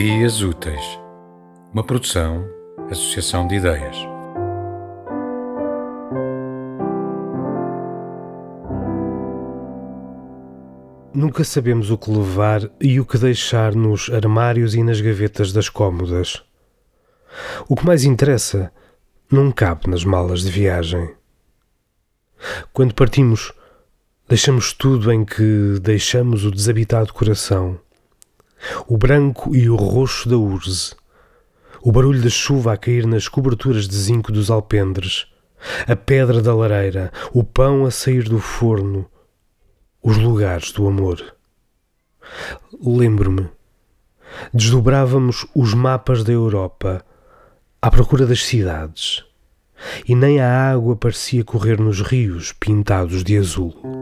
Ideias Úteis, uma produção, associação de ideias. Nunca sabemos o que levar e o que deixar nos armários e nas gavetas das cômodas. O que mais interessa não cabe nas malas de viagem. Quando partimos, deixamos tudo em que deixamos o desabitado coração o branco e o roxo da urze, o barulho da chuva a cair nas coberturas de zinco dos alpendres, a pedra da lareira, o pão a sair do forno, os lugares do amor. Lembro-me, desdobrávamos os mapas da Europa à procura das cidades, e nem a água parecia correr nos rios pintados de azul.